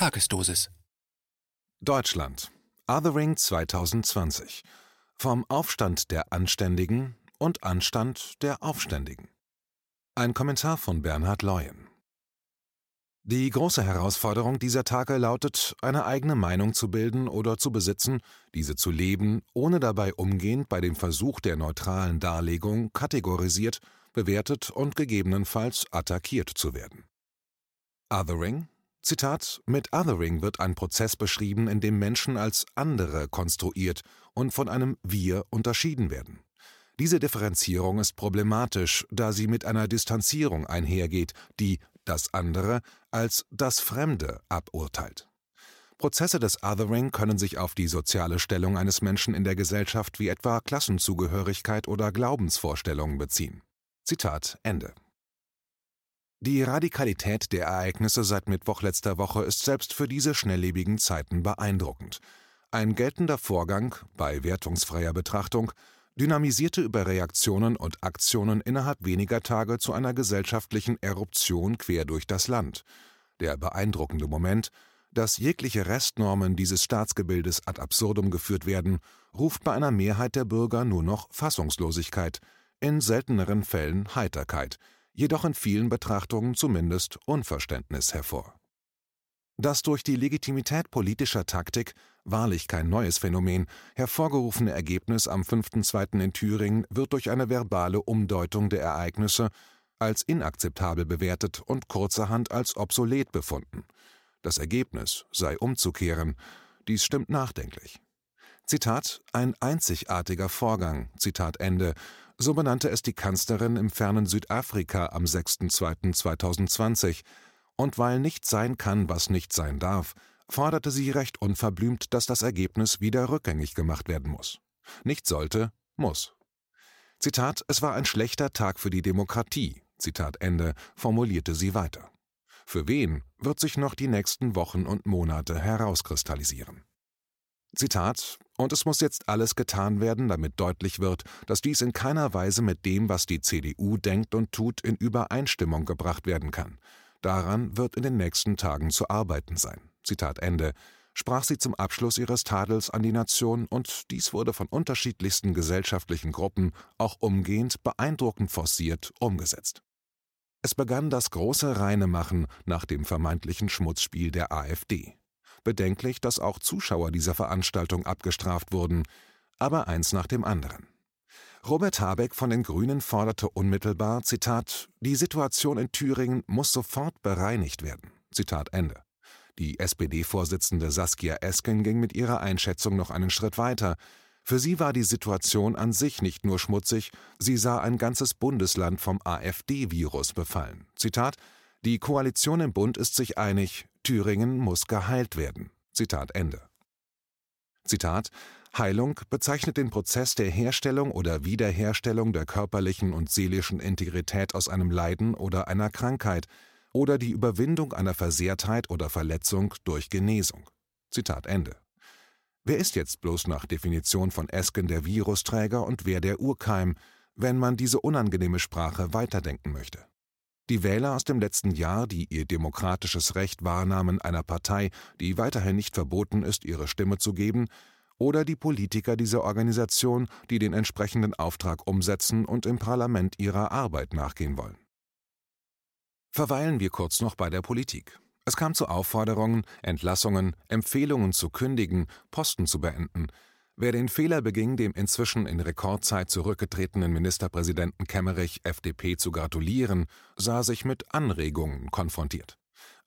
Tagesdosis. Deutschland. Othering 2020. Vom Aufstand der Anständigen und Anstand der Aufständigen. Ein Kommentar von Bernhard Leuen. Die große Herausforderung dieser Tage lautet, eine eigene Meinung zu bilden oder zu besitzen, diese zu leben, ohne dabei umgehend bei dem Versuch der neutralen Darlegung kategorisiert, bewertet und gegebenenfalls attackiert zu werden. Othering, Zitat, mit Othering wird ein Prozess beschrieben, in dem Menschen als andere konstruiert und von einem Wir unterschieden werden. Diese Differenzierung ist problematisch, da sie mit einer Distanzierung einhergeht, die das andere als das Fremde aburteilt. Prozesse des Othering können sich auf die soziale Stellung eines Menschen in der Gesellschaft wie etwa Klassenzugehörigkeit oder Glaubensvorstellungen beziehen. Zitat Ende. Die Radikalität der Ereignisse seit Mittwoch letzter Woche ist selbst für diese schnelllebigen Zeiten beeindruckend. Ein geltender Vorgang, bei wertungsfreier Betrachtung, dynamisierte über Reaktionen und Aktionen innerhalb weniger Tage zu einer gesellschaftlichen Eruption quer durch das Land. Der beeindruckende Moment, dass jegliche Restnormen dieses Staatsgebildes ad absurdum geführt werden, ruft bei einer Mehrheit der Bürger nur noch Fassungslosigkeit, in selteneren Fällen Heiterkeit – jedoch in vielen Betrachtungen zumindest Unverständnis hervor. Das durch die Legitimität politischer Taktik, wahrlich kein neues Phänomen, hervorgerufene Ergebnis am 5.2. in Thüringen wird durch eine verbale Umdeutung der Ereignisse als inakzeptabel bewertet und kurzerhand als obsolet befunden. Das Ergebnis sei umzukehren. Dies stimmt nachdenklich. Zitat, ein einzigartiger Vorgang, Zitat Ende, so benannte es die Kanzlerin im fernen Südafrika am 6.2.2020. Und weil nicht sein kann, was nicht sein darf, forderte sie recht unverblümt, dass das Ergebnis wieder rückgängig gemacht werden muss. Nicht sollte, muss. Zitat, es war ein schlechter Tag für die Demokratie, Zitat Ende, formulierte sie weiter. Für wen wird sich noch die nächsten Wochen und Monate herauskristallisieren. Zitat Und es muss jetzt alles getan werden, damit deutlich wird, dass dies in keiner Weise mit dem, was die CDU denkt und tut, in Übereinstimmung gebracht werden kann. Daran wird in den nächsten Tagen zu arbeiten sein. Zitat Ende sprach sie zum Abschluss ihres Tadels an die Nation, und dies wurde von unterschiedlichsten gesellschaftlichen Gruppen auch umgehend beeindruckend forciert umgesetzt. Es begann das große Reinemachen nach dem vermeintlichen Schmutzspiel der AfD. Bedenklich, dass auch Zuschauer dieser Veranstaltung abgestraft wurden, aber eins nach dem anderen. Robert Habeck von den Grünen forderte unmittelbar, Zitat, die Situation in Thüringen muss sofort bereinigt werden. Zitat Ende. Die SPD-Vorsitzende Saskia Esken ging mit ihrer Einschätzung noch einen Schritt weiter. Für sie war die Situation an sich nicht nur schmutzig, sie sah ein ganzes Bundesland vom AfD-Virus befallen. Zitat, die Koalition im Bund ist sich einig, Thüringen muss geheilt werden. Zitat Ende. Zitat Heilung bezeichnet den Prozess der Herstellung oder Wiederherstellung der körperlichen und seelischen Integrität aus einem Leiden oder einer Krankheit oder die Überwindung einer Versehrtheit oder Verletzung durch Genesung. Zitat Ende. Wer ist jetzt bloß nach Definition von Esken der Virusträger und wer der Urkeim, wenn man diese unangenehme Sprache weiterdenken möchte? Die Wähler aus dem letzten Jahr, die ihr demokratisches Recht wahrnahmen, einer Partei, die weiterhin nicht verboten ist, ihre Stimme zu geben, oder die Politiker dieser Organisation, die den entsprechenden Auftrag umsetzen und im Parlament ihrer Arbeit nachgehen wollen. Verweilen wir kurz noch bei der Politik. Es kam zu Aufforderungen, Entlassungen, Empfehlungen zu kündigen, Posten zu beenden, Wer den Fehler beging, dem inzwischen in Rekordzeit zurückgetretenen Ministerpräsidenten Kemmerich FDP zu gratulieren, sah sich mit Anregungen konfrontiert.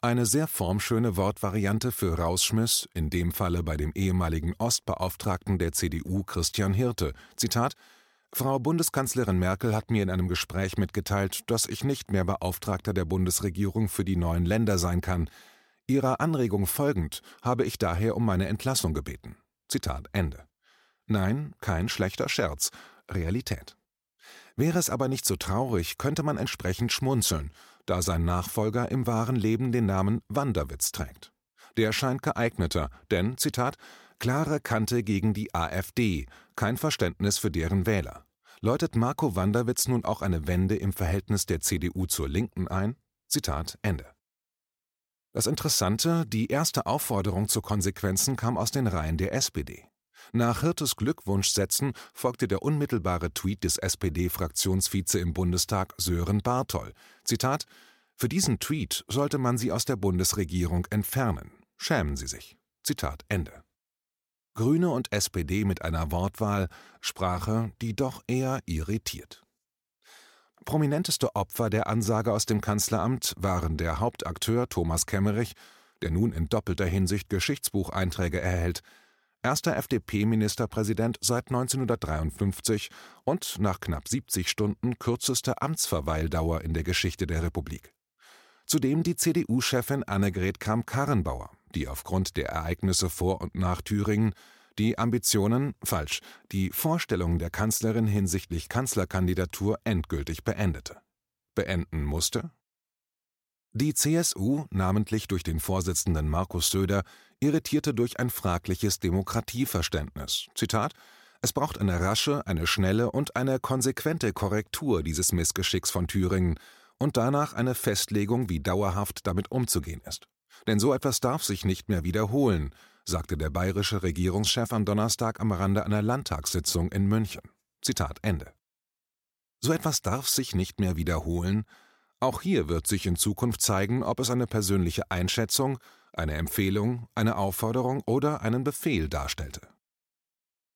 Eine sehr formschöne Wortvariante für Rausschmiss, in dem Falle bei dem ehemaligen Ostbeauftragten der CDU Christian Hirte. Zitat Frau Bundeskanzlerin Merkel hat mir in einem Gespräch mitgeteilt, dass ich nicht mehr Beauftragter der Bundesregierung für die neuen Länder sein kann. Ihrer Anregung folgend habe ich daher um meine Entlassung gebeten. Zitat Ende. Nein, kein schlechter Scherz, Realität. Wäre es aber nicht so traurig, könnte man entsprechend schmunzeln, da sein Nachfolger im wahren Leben den Namen Wanderwitz trägt. Der scheint geeigneter, denn, Zitat, klare Kante gegen die AfD, kein Verständnis für deren Wähler. Läutet Marco Wanderwitz nun auch eine Wende im Verhältnis der CDU zur Linken ein? Zitat Ende. Das Interessante, die erste Aufforderung zu Konsequenzen kam aus den Reihen der SPD. Nach Hirtes Glückwunschsätzen folgte der unmittelbare Tweet des SPD-Fraktionsvize im Bundestag Sören Bartol. Zitat: Für diesen Tweet sollte man sie aus der Bundesregierung entfernen. Schämen Sie sich. Zitat Ende. Grüne und SPD mit einer Wortwahl, Sprache, die doch eher irritiert. Prominenteste Opfer der Ansage aus dem Kanzleramt waren der Hauptakteur Thomas Kemmerich, der nun in doppelter Hinsicht Geschichtsbucheinträge erhält, erster FDP-Ministerpräsident seit 1953 und nach knapp 70 Stunden kürzeste Amtsverweildauer in der Geschichte der Republik. Zudem die CDU-Chefin Annegret Kramp-Karrenbauer, die aufgrund der Ereignisse vor und nach Thüringen die Ambitionen, falsch, die Vorstellungen der Kanzlerin hinsichtlich Kanzlerkandidatur endgültig beendete. Beenden musste? Die CSU, namentlich durch den Vorsitzenden Markus Söder, irritierte durch ein fragliches Demokratieverständnis. Zitat Es braucht eine rasche, eine schnelle und eine konsequente Korrektur dieses Missgeschicks von Thüringen und danach eine Festlegung, wie dauerhaft damit umzugehen ist. Denn so etwas darf sich nicht mehr wiederholen, sagte der bayerische Regierungschef am Donnerstag am Rande einer Landtagssitzung in München. Zitat Ende. So etwas darf sich nicht mehr wiederholen. Auch hier wird sich in Zukunft zeigen, ob es eine persönliche Einschätzung, eine Empfehlung, eine Aufforderung oder einen Befehl darstellte.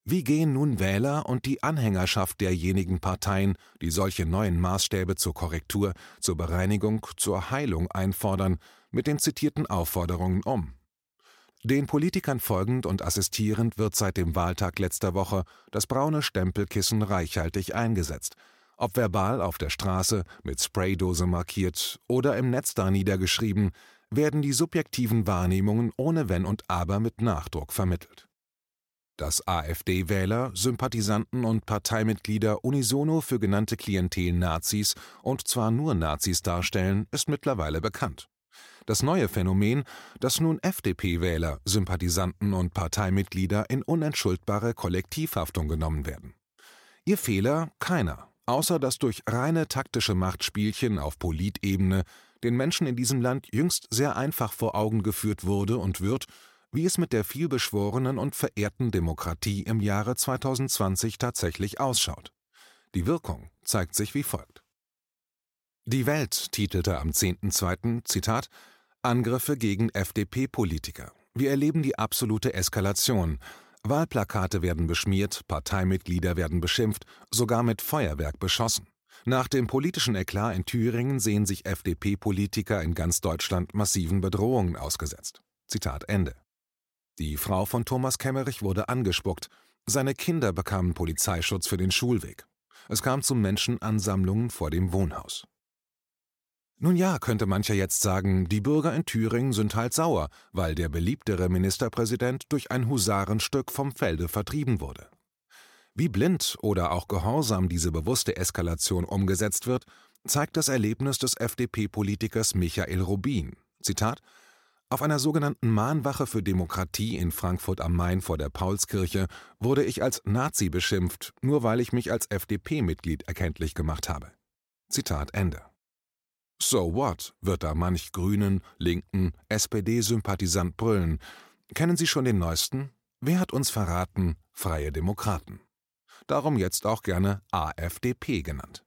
Wie gehen nun Wähler und die Anhängerschaft derjenigen Parteien, die solche neuen Maßstäbe zur Korrektur, zur Bereinigung, zur Heilung einfordern, mit den zitierten Aufforderungen um? Den Politikern folgend und assistierend wird seit dem Wahltag letzter Woche das braune Stempelkissen reichhaltig eingesetzt. Ob verbal auf der Straße, mit Spraydose markiert oder im Netz da niedergeschrieben, werden die subjektiven Wahrnehmungen ohne Wenn und Aber mit Nachdruck vermittelt. Dass AfD-Wähler, Sympathisanten und Parteimitglieder unisono für genannte Klientel Nazis und zwar nur Nazis darstellen, ist mittlerweile bekannt. Das neue Phänomen, dass nun FDP-Wähler, Sympathisanten und Parteimitglieder in unentschuldbare Kollektivhaftung genommen werden. Ihr Fehler keiner, außer dass durch reine taktische Machtspielchen auf Politebene den Menschen in diesem Land jüngst sehr einfach vor Augen geführt wurde und wird, wie es mit der vielbeschworenen und verehrten Demokratie im Jahre 2020 tatsächlich ausschaut. Die Wirkung zeigt sich wie folgt. Die Welt titelte am 10.2. Zitat Angriffe gegen FDP-Politiker. Wir erleben die absolute Eskalation. Wahlplakate werden beschmiert, Parteimitglieder werden beschimpft, sogar mit Feuerwerk beschossen. Nach dem politischen Eklat in Thüringen sehen sich FDP-Politiker in ganz Deutschland massiven Bedrohungen ausgesetzt. Zitat Ende. Die Frau von Thomas Kemmerich wurde angespuckt. Seine Kinder bekamen Polizeischutz für den Schulweg. Es kam zu Menschenansammlungen vor dem Wohnhaus. Nun ja, könnte mancher jetzt sagen, die Bürger in Thüringen sind halt sauer, weil der beliebtere Ministerpräsident durch ein Husarenstück vom Felde vertrieben wurde. Wie blind oder auch gehorsam diese bewusste Eskalation umgesetzt wird, zeigt das Erlebnis des FDP-Politikers Michael Rubin. Zitat Auf einer sogenannten Mahnwache für Demokratie in Frankfurt am Main vor der Paulskirche wurde ich als Nazi beschimpft, nur weil ich mich als FDP-Mitglied erkenntlich gemacht habe. Zitat Ende. So what, wird da manch Grünen, Linken, SPD-Sympathisant brüllen. Kennen Sie schon den neuesten? Wer hat uns verraten? Freie Demokraten. Darum jetzt auch gerne AfDP genannt.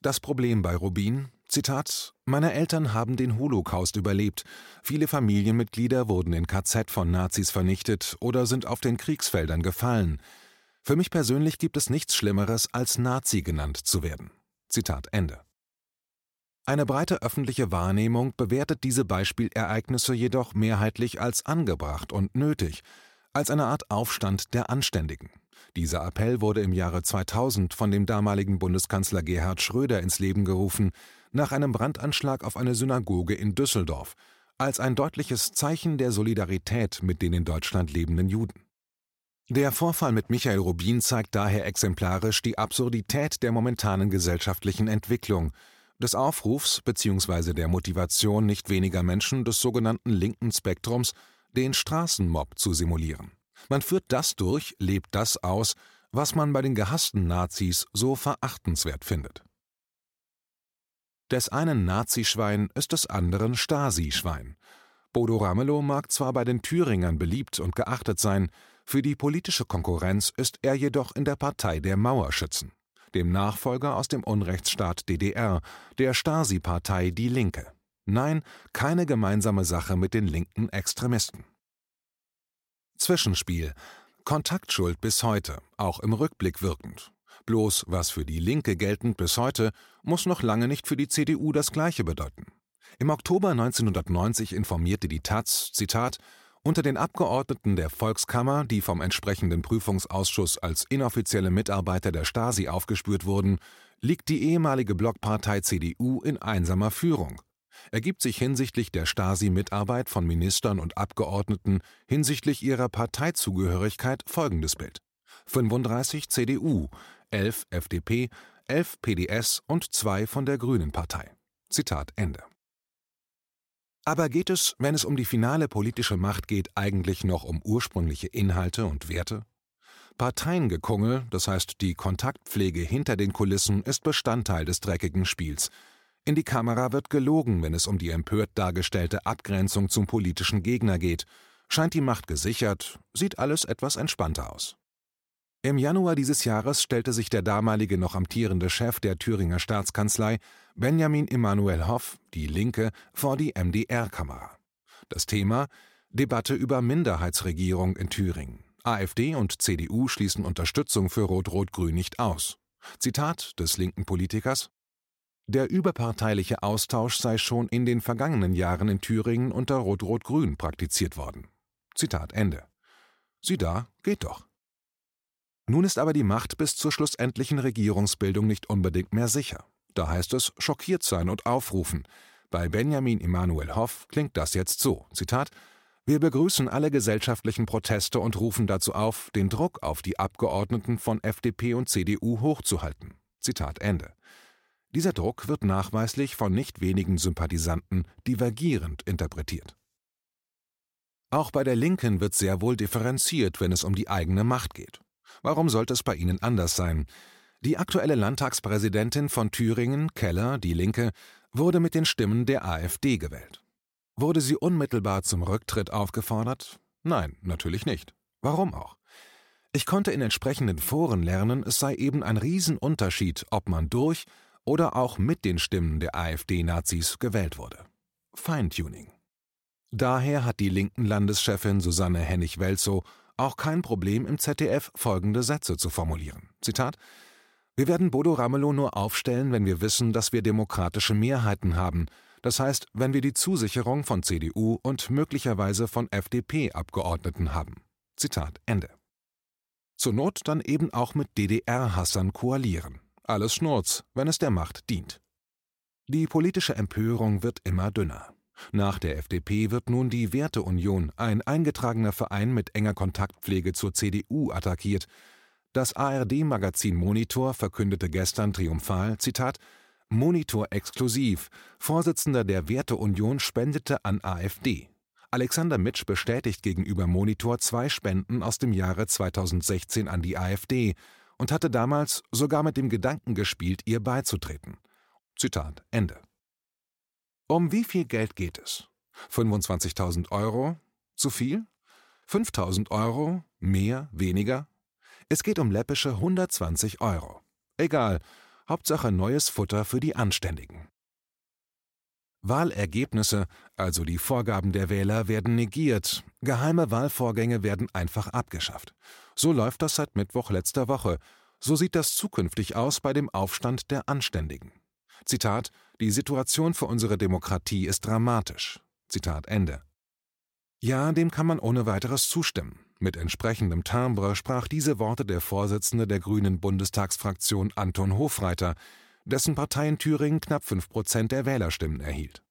Das Problem bei Rubin, Zitat, meine Eltern haben den Holocaust überlebt. Viele Familienmitglieder wurden in KZ von Nazis vernichtet oder sind auf den Kriegsfeldern gefallen. Für mich persönlich gibt es nichts Schlimmeres, als Nazi genannt zu werden. Zitat Ende. Eine breite öffentliche Wahrnehmung bewertet diese Beispielereignisse jedoch mehrheitlich als angebracht und nötig, als eine Art Aufstand der Anständigen. Dieser Appell wurde im Jahre 2000 von dem damaligen Bundeskanzler Gerhard Schröder ins Leben gerufen, nach einem Brandanschlag auf eine Synagoge in Düsseldorf, als ein deutliches Zeichen der Solidarität mit den in Deutschland lebenden Juden. Der Vorfall mit Michael Rubin zeigt daher exemplarisch die Absurdität der momentanen gesellschaftlichen Entwicklung, des Aufrufs bzw. der Motivation nicht weniger Menschen des sogenannten linken Spektrums, den Straßenmob zu simulieren. Man führt das durch, lebt das aus, was man bei den gehassten Nazis so verachtenswert findet. Des einen Nazischwein ist des anderen Stasi-Schwein. Bodo Ramelow mag zwar bei den Thüringern beliebt und geachtet sein, für die politische Konkurrenz ist er jedoch in der Partei der Mauerschützen, dem Nachfolger aus dem Unrechtsstaat DDR, der Stasi-Partei Die Linke. Nein, keine gemeinsame Sache mit den linken Extremisten. Zwischenspiel. Kontaktschuld bis heute, auch im Rückblick wirkend. Bloß was für die Linke geltend bis heute, muss noch lange nicht für die CDU das Gleiche bedeuten. Im Oktober 1990 informierte die taz, Zitat, unter den Abgeordneten der Volkskammer, die vom entsprechenden Prüfungsausschuss als inoffizielle Mitarbeiter der Stasi aufgespürt wurden, liegt die ehemalige Blockpartei CDU in einsamer Führung. Ergibt sich hinsichtlich der Stasi-Mitarbeit von Ministern und Abgeordneten hinsichtlich ihrer Parteizugehörigkeit folgendes Bild: 35 CDU, 11 FDP, 11 PDS und zwei von der Grünen Partei. Zitat Ende. Aber geht es, wenn es um die finale politische Macht geht, eigentlich noch um ursprüngliche Inhalte und Werte? Parteiengekungel, das heißt die Kontaktpflege hinter den Kulissen, ist Bestandteil des dreckigen Spiels. In die Kamera wird gelogen, wenn es um die empört dargestellte Abgrenzung zum politischen Gegner geht. Scheint die Macht gesichert, sieht alles etwas entspannter aus. Im Januar dieses Jahres stellte sich der damalige noch amtierende Chef der Thüringer Staatskanzlei, Benjamin Emanuel Hoff, die Linke, vor die MDR-Kamera. Das Thema Debatte über Minderheitsregierung in Thüringen. AfD und CDU schließen Unterstützung für Rot-Rot-Grün nicht aus. Zitat des linken Politikers Der überparteiliche Austausch sei schon in den vergangenen Jahren in Thüringen unter Rot-Rot-Grün praktiziert worden. Zitat Ende. Sieh da, geht doch. Nun ist aber die Macht bis zur schlussendlichen Regierungsbildung nicht unbedingt mehr sicher. Da heißt es schockiert sein und aufrufen. Bei Benjamin Emanuel Hoff klingt das jetzt so: Zitat wir begrüßen alle gesellschaftlichen Proteste und rufen dazu auf, den Druck auf die Abgeordneten von FDP und CDU hochzuhalten. Zitat Ende. Dieser Druck wird nachweislich von nicht wenigen Sympathisanten divergierend interpretiert. Auch bei der Linken wird sehr wohl differenziert, wenn es um die eigene Macht geht. Warum sollte es bei Ihnen anders sein? Die aktuelle Landtagspräsidentin von Thüringen, Keller, die Linke, wurde mit den Stimmen der AfD gewählt. Wurde sie unmittelbar zum Rücktritt aufgefordert? Nein, natürlich nicht. Warum auch? Ich konnte in entsprechenden Foren lernen, es sei eben ein Riesenunterschied, ob man durch oder auch mit den Stimmen der AfD-Nazis gewählt wurde. Feintuning. Daher hat die linken Landeschefin Susanne Hennig-Welzow auch kein Problem, im ZDF folgende Sätze zu formulieren. Zitat Wir werden Bodo Ramelow nur aufstellen, wenn wir wissen, dass wir demokratische Mehrheiten haben, das heißt, wenn wir die Zusicherung von CDU und möglicherweise von FDP-Abgeordneten haben. Zitat Ende. Zur Not dann eben auch mit DDR-Hassern koalieren. Alles Schnurz, wenn es der Macht dient. Die politische Empörung wird immer dünner. Nach der FDP wird nun die Werteunion, ein eingetragener Verein mit enger Kontaktpflege zur CDU, attackiert. Das ARD-Magazin Monitor verkündete gestern triumphal, Zitat, Monitor exklusiv. Vorsitzender der Werteunion spendete an AfD. Alexander Mitsch bestätigt gegenüber Monitor zwei Spenden aus dem Jahre 2016 an die AfD und hatte damals sogar mit dem Gedanken gespielt, ihr beizutreten. Zitat Ende. Um wie viel Geld geht es? 25.000 Euro? Zu viel? 5.000 Euro? Mehr? Weniger? Es geht um läppische 120 Euro. Egal, Hauptsache neues Futter für die Anständigen. Wahlergebnisse, also die Vorgaben der Wähler, werden negiert, geheime Wahlvorgänge werden einfach abgeschafft. So läuft das seit Mittwoch letzter Woche, so sieht das zukünftig aus bei dem Aufstand der Anständigen. Zitat Die Situation für unsere Demokratie ist dramatisch. Zitat Ende. Ja, dem kann man ohne weiteres zustimmen. Mit entsprechendem Timbre sprach diese Worte der Vorsitzende der Grünen Bundestagsfraktion Anton Hofreiter, dessen Partei in Thüringen knapp fünf Prozent der Wählerstimmen erhielt.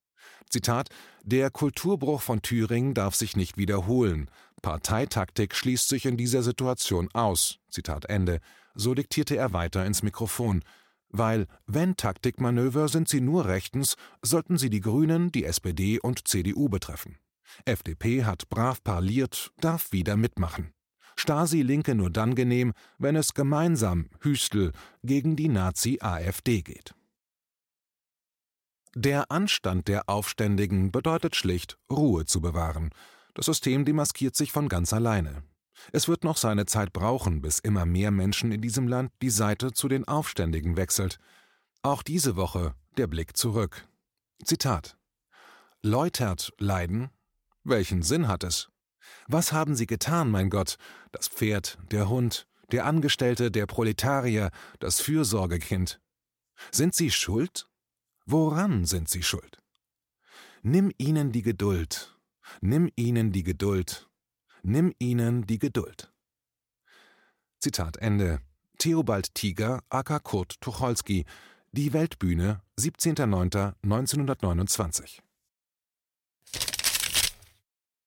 Zitat Der Kulturbruch von Thüringen darf sich nicht wiederholen. Parteitaktik schließt sich in dieser Situation aus. Zitat Ende. So diktierte er weiter ins Mikrofon weil, wenn Taktikmanöver, sind sie nur rechtens, sollten sie die Grünen, die SPD und CDU betreffen. FDP hat brav parliert, darf wieder mitmachen. Stasi-Linke nur dann genehm, wenn es gemeinsam, Hüstel, gegen die Nazi-AfD geht. Der Anstand der Aufständigen bedeutet schlicht, Ruhe zu bewahren. Das System demaskiert sich von ganz alleine. Es wird noch seine Zeit brauchen, bis immer mehr Menschen in diesem Land die Seite zu den Aufständigen wechselt. Auch diese Woche der Blick zurück. Zitat Läutert Leiden? Welchen Sinn hat es? Was haben Sie getan, mein Gott? Das Pferd, der Hund, der Angestellte, der Proletarier, das Fürsorgekind. Sind Sie schuld? Woran sind Sie schuld? Nimm ihnen die Geduld, nimm ihnen die Geduld, nimm ihnen die Geduld. Zitat Ende. Theobald Tiger, aka Kurt Tucholsky, Die Weltbühne, 17.09.1929